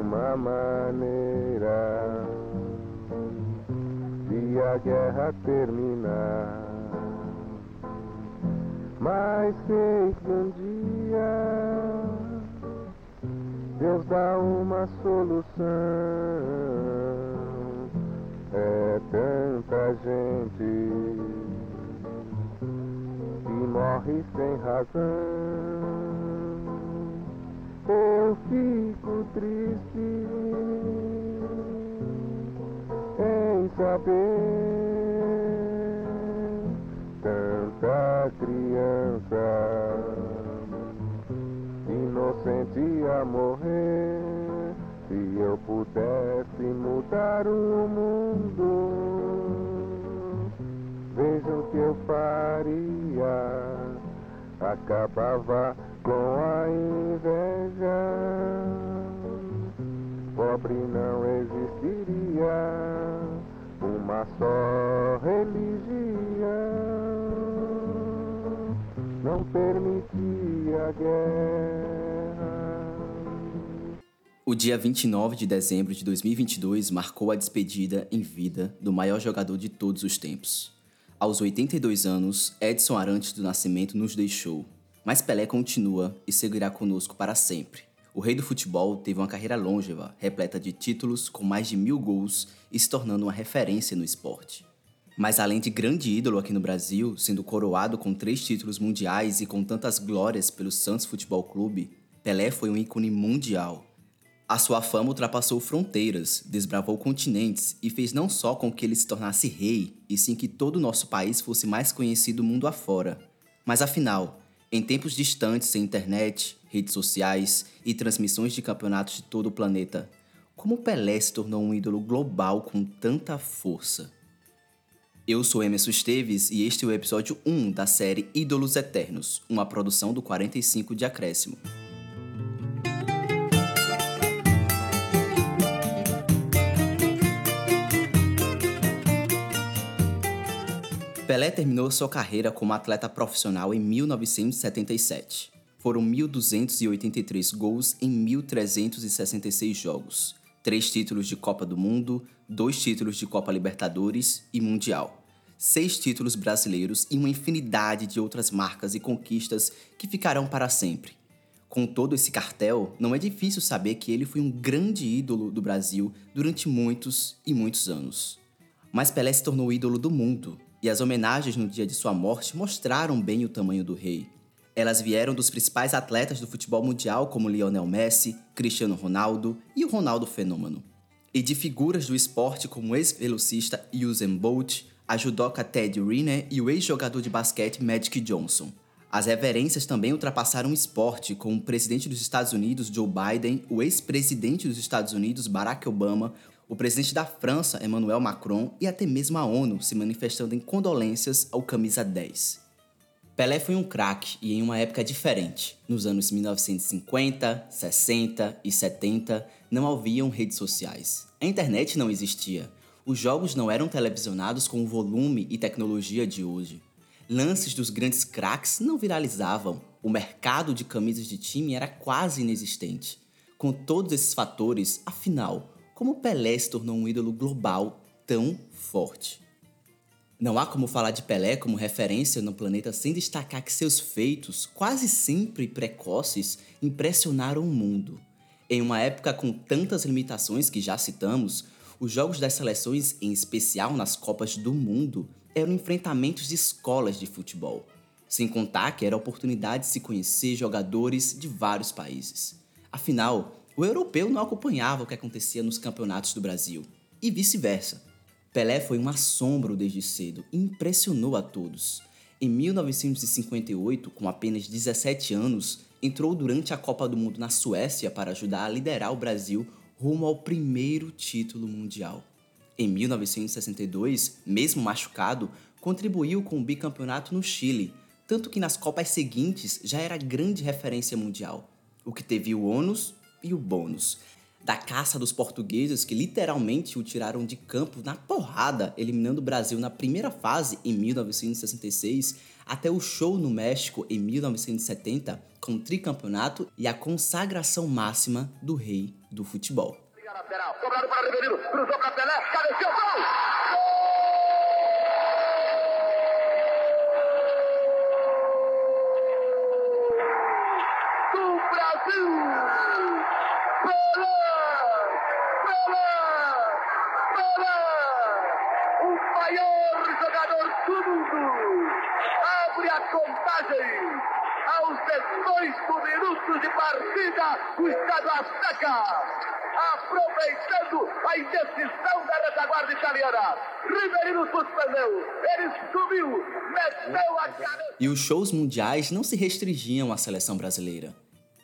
uma maneira de a guerra terminar. Mas sei que um dia Deus dá uma solução. É tanta gente que morre sem razão. Eu fico triste em saber tanta criança inocente a morrer. Se eu pudesse mudar o mundo, veja o que eu faria. Acabava com a inveja. Pobre não existiria uma só religião. Não permitia guerra. O dia 29 de dezembro de 2022 marcou a despedida em vida do maior jogador de todos os tempos. Aos 82 anos, Edson Arantes do Nascimento nos deixou, mas Pelé continua e seguirá conosco para sempre. O rei do futebol teve uma carreira longeva, repleta de títulos, com mais de mil gols e se tornando uma referência no esporte. Mas além de grande ídolo aqui no Brasil, sendo coroado com três títulos mundiais e com tantas glórias pelo Santos Futebol Clube, Pelé foi um ícone mundial. A sua fama ultrapassou fronteiras, desbravou continentes e fez não só com que ele se tornasse rei, e sim que todo o nosso país fosse mais conhecido mundo afora. Mas afinal, em tempos distantes sem internet, redes sociais e transmissões de campeonatos de todo o planeta, como Pelé se tornou um ídolo global com tanta força? Eu sou Emerson Esteves e este é o episódio 1 da série Ídolos Eternos, uma produção do 45 de Acréscimo. Pelé terminou sua carreira como atleta profissional em 1977. Foram 1.283 gols em 1.366 jogos, três títulos de Copa do Mundo, dois títulos de Copa Libertadores e Mundial, seis títulos brasileiros e uma infinidade de outras marcas e conquistas que ficarão para sempre. Com todo esse cartel, não é difícil saber que ele foi um grande ídolo do Brasil durante muitos e muitos anos. Mas Pelé se tornou ídolo do mundo, e as homenagens no dia de sua morte mostraram bem o tamanho do rei. Elas vieram dos principais atletas do futebol mundial como Lionel Messi, Cristiano Ronaldo e o Ronaldo Fenômeno. E de figuras do esporte como o ex-velocista Usain Bolt, a judoca Ted Riner e o ex-jogador de basquete Magic Johnson. As reverências também ultrapassaram o esporte, com o presidente dos Estados Unidos Joe Biden, o ex-presidente dos Estados Unidos Barack Obama, o presidente da França, Emmanuel Macron, e até mesmo a ONU se manifestando em condolências ao camisa 10. Pelé foi um craque e em uma época diferente. Nos anos 1950, 60 e 70 não haviam redes sociais. A internet não existia. Os jogos não eram televisionados com o volume e tecnologia de hoje. Lances dos grandes craques não viralizavam. O mercado de camisas de time era quase inexistente. Com todos esses fatores, afinal, como Pelé se tornou um ídolo global tão forte. Não há como falar de Pelé como referência no planeta sem destacar que seus feitos, quase sempre precoces, impressionaram o mundo. Em uma época com tantas limitações que já citamos, os jogos das seleções, em especial nas Copas do Mundo, eram enfrentamentos de escolas de futebol. Sem contar que era a oportunidade de se conhecer jogadores de vários países. Afinal, o europeu não acompanhava o que acontecia nos campeonatos do Brasil, e vice-versa. Pelé foi um assombro desde cedo e impressionou a todos. Em 1958, com apenas 17 anos, entrou durante a Copa do Mundo na Suécia para ajudar a liderar o Brasil rumo ao primeiro título mundial. Em 1962, mesmo machucado, contribuiu com o bicampeonato no Chile, tanto que nas Copas seguintes já era grande referência mundial, o que teve o ônus e o bônus. Da caça dos portugueses que literalmente o tiraram de campo na porrada, eliminando o Brasil na primeira fase em 1966, até o show no México em 1970 com o tricampeonato e a consagração máxima do rei do futebol. Aos 18 minutos de partida, o Estado Azteca, aproveitando a indecisão da retaguarda italiana. Riverino suspendeu, ele subiu, meteu a cara. E os shows mundiais não se restringiam à seleção brasileira.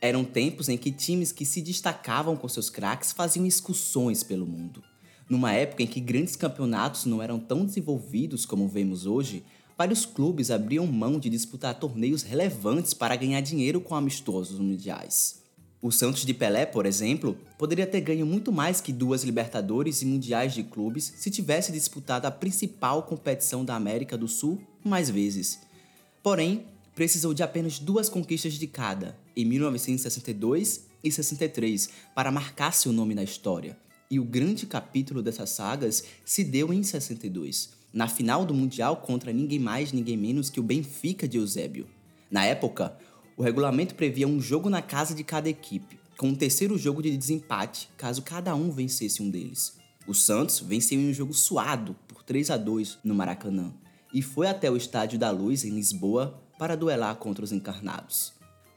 Eram tempos em que times que se destacavam com seus craques faziam excursões pelo mundo. Numa época em que grandes campeonatos não eram tão desenvolvidos como vemos hoje, vários clubes abriam mão de disputar torneios relevantes para ganhar dinheiro com amistosos mundiais. O Santos de Pelé, por exemplo, poderia ter ganho muito mais que duas Libertadores e Mundiais de clubes se tivesse disputado a principal competição da América do Sul mais vezes. Porém, precisou de apenas duas conquistas de cada, em 1962 e 63, para marcar seu nome na história. E o grande capítulo dessas sagas se deu em 62, na final do Mundial contra ninguém mais, ninguém menos que o Benfica de Eusébio. Na época, o regulamento previa um jogo na casa de cada equipe, com um terceiro jogo de desempate caso cada um vencesse um deles. O Santos venceu em um jogo suado por 3 a 2 no Maracanã e foi até o Estádio da Luz em Lisboa para duelar contra os encarnados.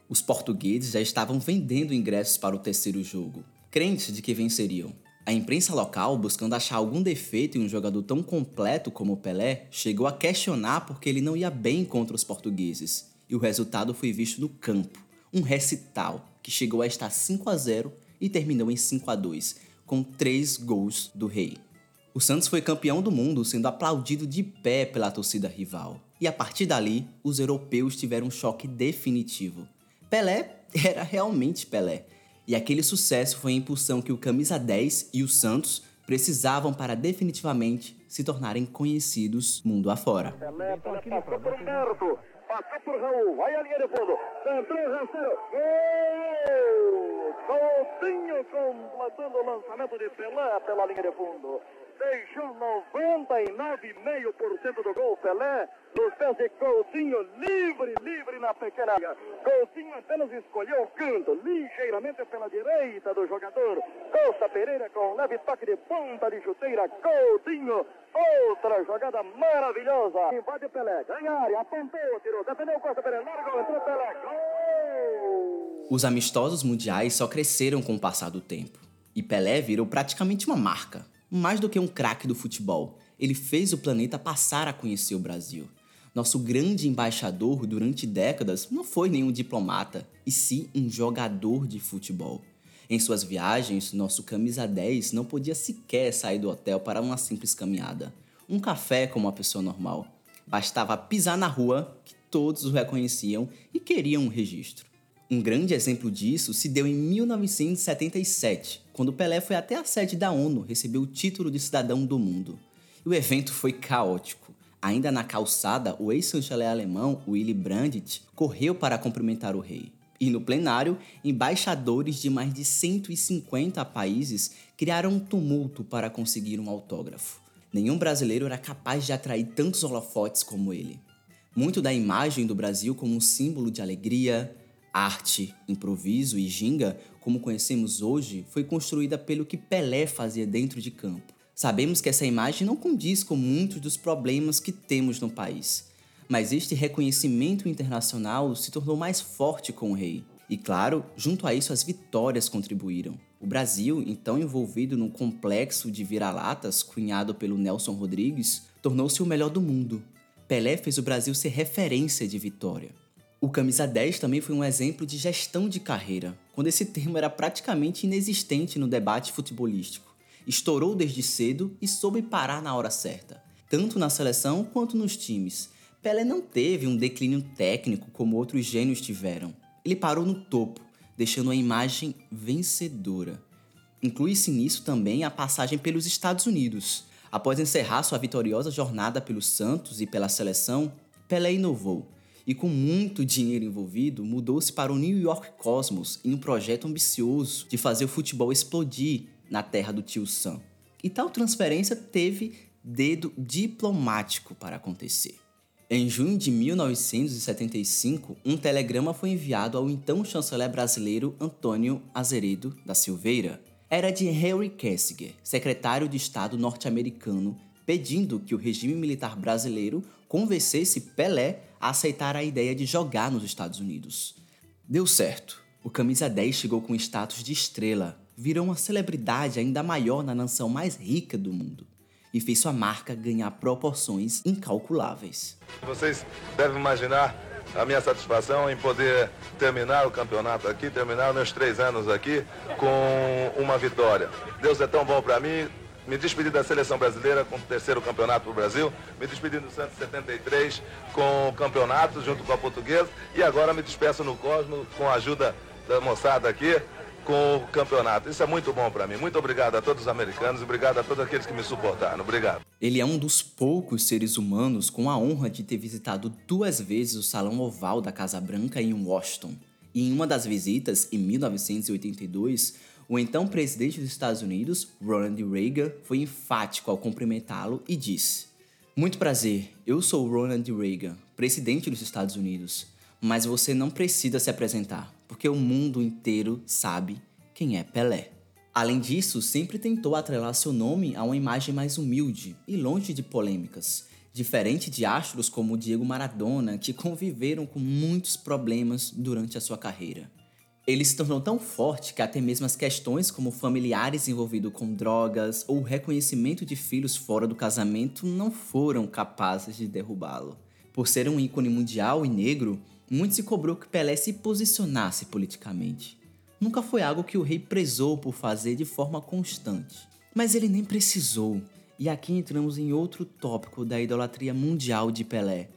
Os portugueses já estavam vendendo ingressos para o terceiro jogo, crentes de que venceriam. A imprensa local, buscando achar algum defeito em um jogador tão completo como Pelé, chegou a questionar porque ele não ia bem contra os portugueses. E o resultado foi visto no campo, um recital que chegou a estar 5 a 0 e terminou em 5 a 2, com três gols do Rei. O Santos foi campeão do mundo, sendo aplaudido de pé pela torcida rival. E a partir dali, os europeus tiveram um choque definitivo. Pelé era realmente Pelé e aquele sucesso foi a impulsão que o Camisa 10 e o Santos precisavam para definitivamente se tornarem conhecidos mundo afora. Pelé, passou por Raul, vai a linha de fundo, gol! Completando o lançamento de Pelé pela linha de fundo deixou 99,5% do gol Pelé nos pés de Coutinho, livre, livre na pequena área. Coutinho apenas escolheu o canto, ligeiramente pela direita do jogador. Costa Pereira com leve toque de ponta de chuteira. Coutinho, outra jogada maravilhosa. Invade Pelé, ganha área, apontou, tirou, defendeu Costa Pereira, largou, entrou Pelé, gol! Os amistosos mundiais só cresceram com o passar do tempo. E Pelé virou praticamente uma marca mais do que um craque do futebol, ele fez o planeta passar a conhecer o Brasil. Nosso grande embaixador durante décadas não foi nenhum diplomata, e sim um jogador de futebol. Em suas viagens, nosso camisa 10 não podia sequer sair do hotel para uma simples caminhada, um café como uma pessoa normal. Bastava pisar na rua que todos o reconheciam e queriam um registro. Um grande exemplo disso se deu em 1977, quando Pelé foi até a sede da ONU receber o título de cidadão do mundo. E o evento foi caótico. Ainda na calçada, o ex-chanceler alemão Willy Brandt correu para cumprimentar o rei. E no plenário, embaixadores de mais de 150 países criaram um tumulto para conseguir um autógrafo. Nenhum brasileiro era capaz de atrair tantos holofotes como ele. Muito da imagem do Brasil como um símbolo de alegria, arte, improviso e ginga, como conhecemos hoje, foi construída pelo que Pelé fazia dentro de campo. Sabemos que essa imagem não condiz com muitos dos problemas que temos no país, mas este reconhecimento internacional se tornou mais forte com o rei. E claro, junto a isso as vitórias contribuíram. O Brasil, então envolvido num complexo de vira-latas cunhado pelo Nelson Rodrigues, tornou-se o melhor do mundo. Pelé fez o Brasil ser referência de vitória. O camisa 10 também foi um exemplo de gestão de carreira, quando esse termo era praticamente inexistente no debate futebolístico. Estourou desde cedo e soube parar na hora certa, tanto na seleção quanto nos times. Pelé não teve um declínio técnico como outros gênios tiveram. Ele parou no topo, deixando a imagem vencedora. Inclui-se nisso também a passagem pelos Estados Unidos. Após encerrar sua vitoriosa jornada pelo Santos e pela seleção, Pelé inovou e com muito dinheiro envolvido, mudou-se para o New York Cosmos em um projeto ambicioso de fazer o futebol explodir na terra do tio Sam. E tal transferência teve dedo diplomático para acontecer. Em junho de 1975, um telegrama foi enviado ao então chanceler brasileiro Antônio Azeredo da Silveira. Era de Henry Kissinger, secretário de Estado norte-americano, pedindo que o regime militar brasileiro convencesse Pelé a aceitar a ideia de jogar nos Estados Unidos. Deu certo. O camisa 10 chegou com status de estrela, virou uma celebridade ainda maior na nação mais rica do mundo e fez sua marca ganhar proporções incalculáveis. Vocês devem imaginar a minha satisfação em poder terminar o campeonato aqui, terminar meus três anos aqui com uma vitória. Deus é tão bom para mim. Me despedi da seleção brasileira com o terceiro campeonato para o Brasil. Me despedi do Santos 73 com o campeonato junto com a portuguesa. E agora me despeço no Cosmo com a ajuda da moçada aqui com o campeonato. Isso é muito bom para mim. Muito obrigado a todos os americanos e obrigado a todos aqueles que me suportaram. Obrigado. Ele é um dos poucos seres humanos com a honra de ter visitado duas vezes o Salão Oval da Casa Branca em Washington. E em uma das visitas, em 1982, o então presidente dos Estados Unidos, Ronald Reagan, foi enfático ao cumprimentá-lo e disse: Muito prazer, eu sou Ronald Reagan, presidente dos Estados Unidos, mas você não precisa se apresentar porque o mundo inteiro sabe quem é Pelé. Além disso, sempre tentou atrelar seu nome a uma imagem mais humilde e longe de polêmicas, diferente de astros como Diego Maradona, que conviveram com muitos problemas durante a sua carreira. Ele se tornou tão forte que até mesmo as questões como familiares envolvidos com drogas ou reconhecimento de filhos fora do casamento não foram capazes de derrubá-lo. Por ser um ícone mundial e negro, muito se cobrou que Pelé se posicionasse politicamente. Nunca foi algo que o rei prezou por fazer de forma constante. Mas ele nem precisou. E aqui entramos em outro tópico da idolatria mundial de Pelé: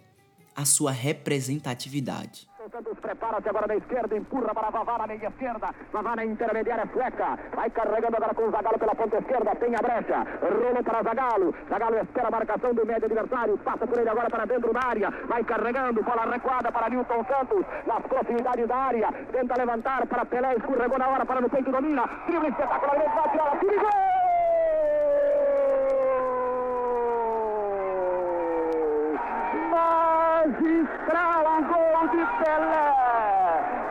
a sua representatividade. Prepara-se agora na esquerda, empurra para Vavá na meia esquerda. Vavá na intermediária sueca. Vai carregando agora com o Zagalo pela ponta esquerda. Tem a brecha. Rolou para Zagalo. Zagalo espera a marcação do médio adversário. Passa por ele agora para dentro da área. Vai carregando. Bola recuada para Newton Santos. Nas proximidades da área. Tenta levantar para Pelé. Escorregou na hora para no peito domina. Drible espetacular. Bate a tira gol! Gol de Pelé,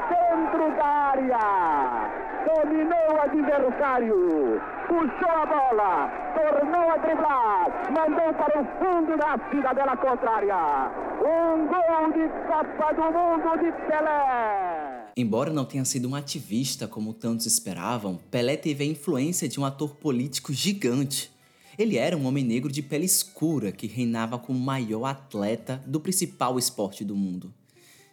dentro da área, dominou o adversário, puxou a bola, tornou a driblar, mandou para o fundo da cidadela contrária. Um gol de Copa do Mundo de Pelé. Embora não tenha sido um ativista como tantos esperavam, Pelé teve a influência de um ator político gigante ele era um homem negro de pele escura que reinava como o maior atleta do principal esporte do mundo.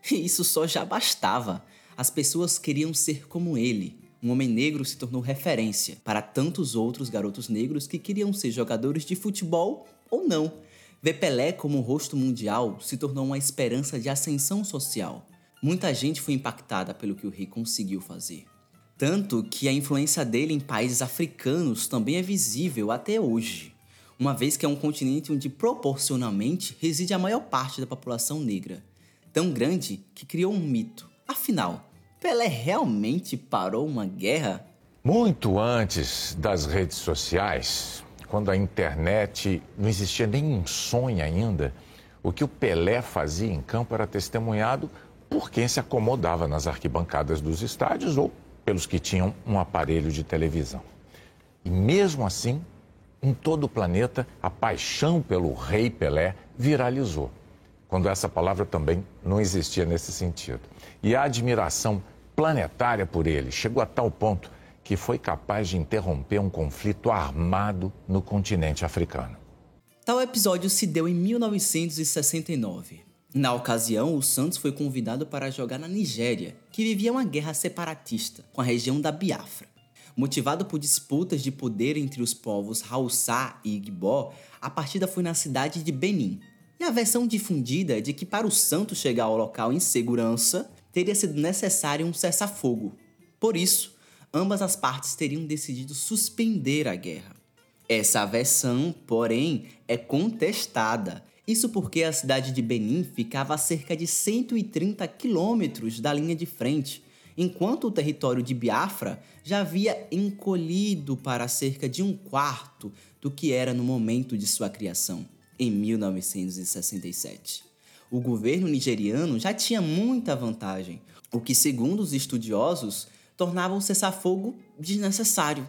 Isso só já bastava. As pessoas queriam ser como ele. Um homem negro se tornou referência para tantos outros garotos negros que queriam ser jogadores de futebol ou não. Ver Pelé como rosto mundial se tornou uma esperança de ascensão social. Muita gente foi impactada pelo que o rei conseguiu fazer. Tanto que a influência dele em países africanos também é visível até hoje, uma vez que é um continente onde proporcionalmente reside a maior parte da população negra, tão grande que criou um mito. Afinal, Pelé realmente parou uma guerra? Muito antes das redes sociais, quando a internet não existia nenhum sonho ainda, o que o Pelé fazia em campo era testemunhado por quem se acomodava nas arquibancadas dos estádios ou pelos que tinham um aparelho de televisão. E mesmo assim, em todo o planeta, a paixão pelo Rei Pelé viralizou, quando essa palavra também não existia nesse sentido. E a admiração planetária por ele chegou a tal ponto que foi capaz de interromper um conflito armado no continente africano. Tal episódio se deu em 1969. Na ocasião, o Santos foi convidado para jogar na Nigéria, que vivia uma guerra separatista com a região da Biafra. Motivado por disputas de poder entre os povos Hausa e Igbo, a partida foi na cidade de Benin. E a versão difundida é de que para o Santos chegar ao local em segurança, teria sido necessário um cessar-fogo. Por isso, ambas as partes teriam decidido suspender a guerra. Essa versão, porém, é contestada Isso porque a cidade de Benin ficava a cerca de 130 quilômetros da linha de frente, enquanto o território de Biafra já havia encolhido para cerca de um quarto do que era no momento de sua criação, em 1967. O governo nigeriano já tinha muita vantagem, o que, segundo os estudiosos, tornava o cessar-fogo desnecessário.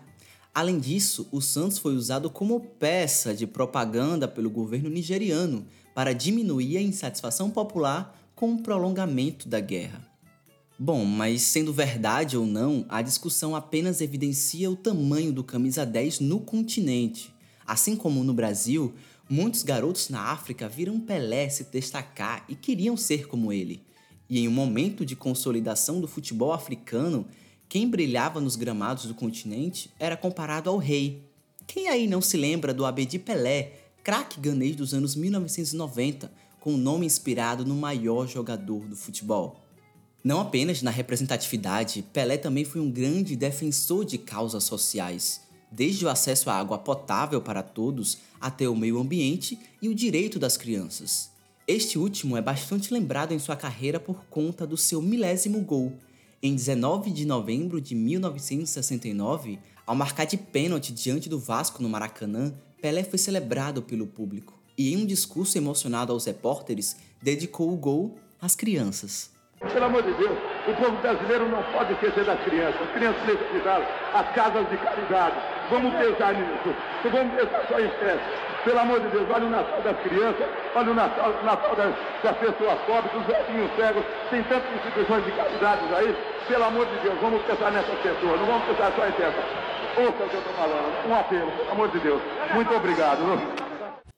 Além disso, o Santos foi usado como peça de propaganda pelo governo nigeriano para diminuir a insatisfação popular com o prolongamento da guerra. Bom, mas sendo verdade ou não, a discussão apenas evidencia o tamanho do camisa 10 no continente. Assim como no Brasil, muitos garotos na África viram Pelé se destacar e queriam ser como ele. E em um momento de consolidação do futebol africano, quem brilhava nos gramados do continente era comparado ao rei. Quem aí não se lembra do Abedi Pelé, craque ganês dos anos 1990, com o nome inspirado no maior jogador do futebol? Não apenas na representatividade, Pelé também foi um grande defensor de causas sociais, desde o acesso à água potável para todos até o meio ambiente e o direito das crianças. Este último é bastante lembrado em sua carreira por conta do seu milésimo gol. Em 19 de novembro de 1969, ao marcar de pênalti diante do Vasco no Maracanã, Pelé foi celebrado pelo público e, em um discurso emocionado aos repórteres, dedicou o gol às crianças. Pelo amor de Deus, o povo brasileiro não pode esquecer das crianças, as crianças necessitadas, as casas de caridade. Vamos pensar nisso, não vamos pensar só em festa. Pelo amor de Deus, olha o Natal das crianças, olha o Natal, Natal das, das, pessoas pobres, dos velhinhos cegos, tem tantas instituições de caridade aí. Pelo amor de Deus, vamos pensar nessas pessoas, não vamos pensar só em festa. Ouça o que eu estou falando, um apelo, pelo amor de Deus. Muito obrigado.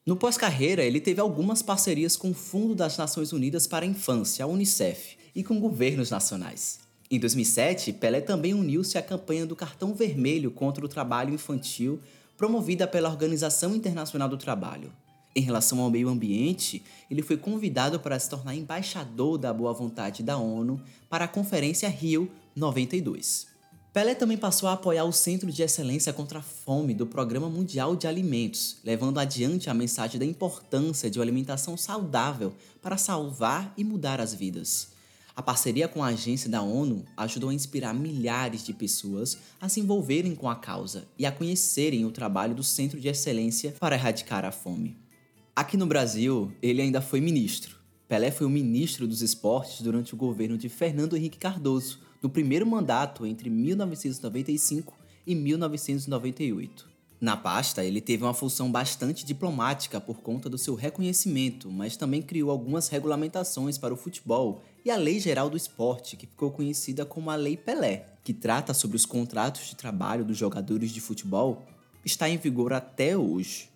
No pós-carreira, ele teve algumas parcerias com o Fundo das Nações Unidas para a Infância, a Unicef, e com governos nacionais. Em 2007, Pelé também uniu-se à campanha do Cartão Vermelho contra o trabalho infantil, promovida pela Organização Internacional do Trabalho. Em relação ao meio ambiente, ele foi convidado para se tornar embaixador da boa vontade da ONU para a Conferência Rio 92. Pelé também passou a apoiar o Centro de Excelência contra a Fome do Programa Mundial de Alimentos, levando adiante a mensagem da importância de uma alimentação saudável para salvar e mudar as vidas. A parceria com a agência da ONU ajudou a inspirar milhares de pessoas a se envolverem com a causa e a conhecerem o trabalho do Centro de Excelência para erradicar a fome. Aqui no Brasil, ele ainda foi ministro. Pelé foi o ministro dos esportes durante o governo de Fernando Henrique Cardoso, no primeiro mandato entre 1995 e 1998. Na pasta, ele teve uma função bastante diplomática por conta do seu reconhecimento, mas também criou algumas regulamentações para o futebol e a Lei Geral do Esporte, que ficou conhecida como a Lei Pelé, que trata sobre os contratos de trabalho dos jogadores de futebol, está em vigor até hoje.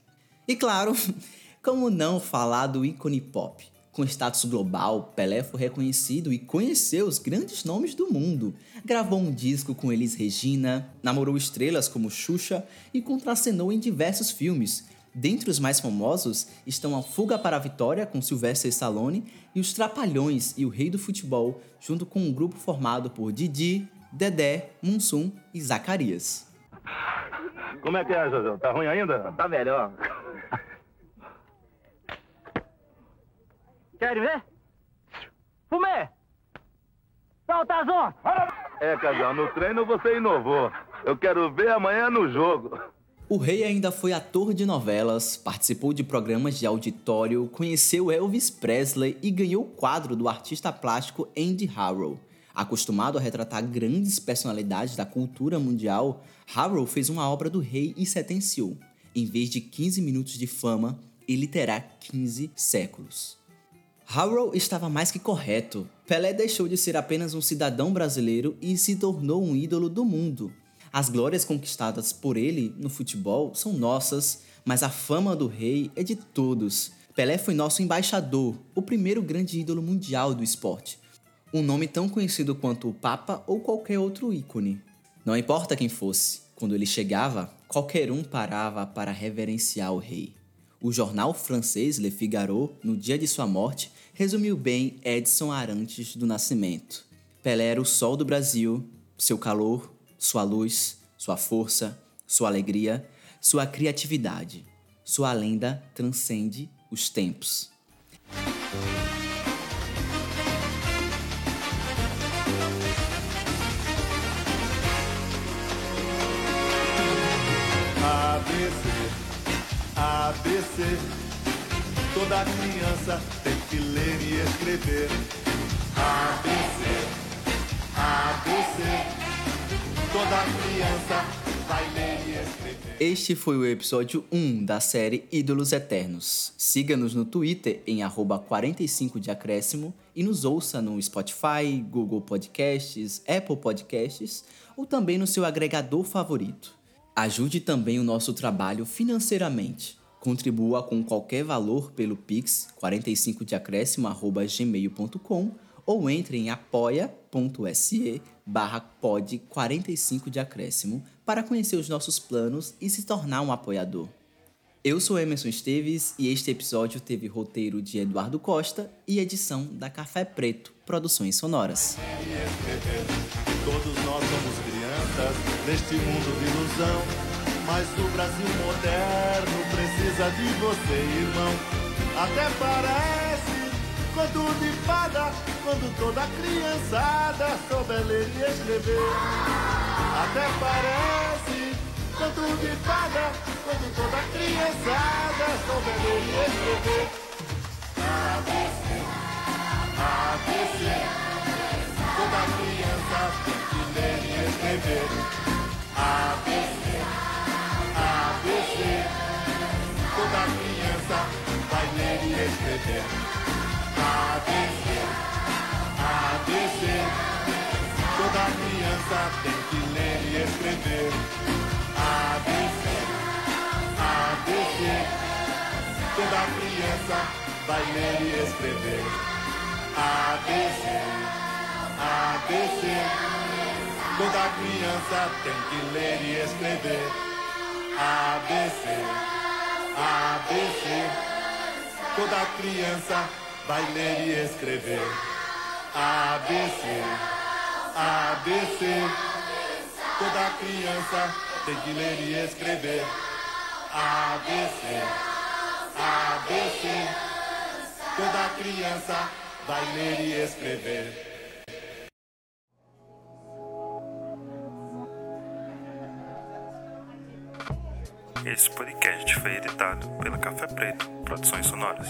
E claro, como não falar do ícone pop? Com status global, Pelé foi reconhecido e conheceu os grandes nomes do mundo. Gravou um disco com Elis Regina, namorou estrelas como Xuxa e contracenou em diversos filmes. Dentre os mais famosos estão A Fuga para a Vitória com Sylvester Stallone e Os Trapalhões e o Rei do Futebol, junto com um grupo formado por Didi, Dedé, Munsum e Zacarias. Como é que é, José? Tá ruim ainda? Tá melhor. Querem ver? Fumê! Solta som! É, Casal, no treino você inovou. Eu quero ver amanhã no jogo. O rei ainda foi ator de novelas, participou de programas de auditório, conheceu Elvis Presley e ganhou o quadro do artista plástico Andy Harrow. Acostumado a retratar grandes personalidades da cultura mundial, Harrow fez uma obra do rei e sentenciou: em vez de 15 minutos de fama, ele terá 15 séculos. Harrow estava mais que correto. Pelé deixou de ser apenas um cidadão brasileiro e se tornou um ídolo do mundo. As glórias conquistadas por ele no futebol são nossas, mas a fama do rei é de todos. Pelé foi nosso embaixador, o primeiro grande ídolo mundial do esporte. Um nome tão conhecido quanto o Papa ou qualquer outro ícone. Não importa quem fosse, quando ele chegava, qualquer um parava para reverenciar o rei. O jornal francês Le Figaro, no dia de sua morte, resumiu bem Edson Arantes do Nascimento. Pelé era o sol do Brasil, seu calor, sua luz, sua força, sua alegria, sua criatividade. Sua lenda transcende os tempos. ABC, ABC. Toda criança tem que ler e escrever. ABC, ABC. Toda criança vai ler e escrever. Este foi o episódio 1 da série Ídolos Eternos. Siga-nos no Twitter em arroba 45 de acréscimo e nos ouça no Spotify, Google Podcasts, Apple Podcasts ou também no seu agregador favorito. Ajude também o nosso trabalho financeiramente. Contribua com qualquer valor pelo pix 45deacréscimo@gmail.com ou entre em apoia.se barra pod 45 de acréscimo para conhecer os nossos planos e se tornar um apoiador. Eu sou Emerson Esteves e este episódio teve roteiro de Eduardo Costa e edição da Café Preto Produções Sonoras. Todos nós somos crianças neste mundo de ilusão. Mas o Brasil moderno precisa de você, irmão. Até parece conto de fada quando toda criançada souber ler e escrever. Até parece conto de fada quando toda criançada souber ler e escrever. ABC, ABC. Toda criança vai ler e escrever. ABC. ABC. Toda criança tem que ler e escrever. ABC. ABC. Toda criança vai ler e escrever. ABC. ABC. Toda criança tem que ler e escrever. ABC. ABC. Toda criança vai ler e escrever. Esse podcast foi editado pela Café Preto Produções Sonoras.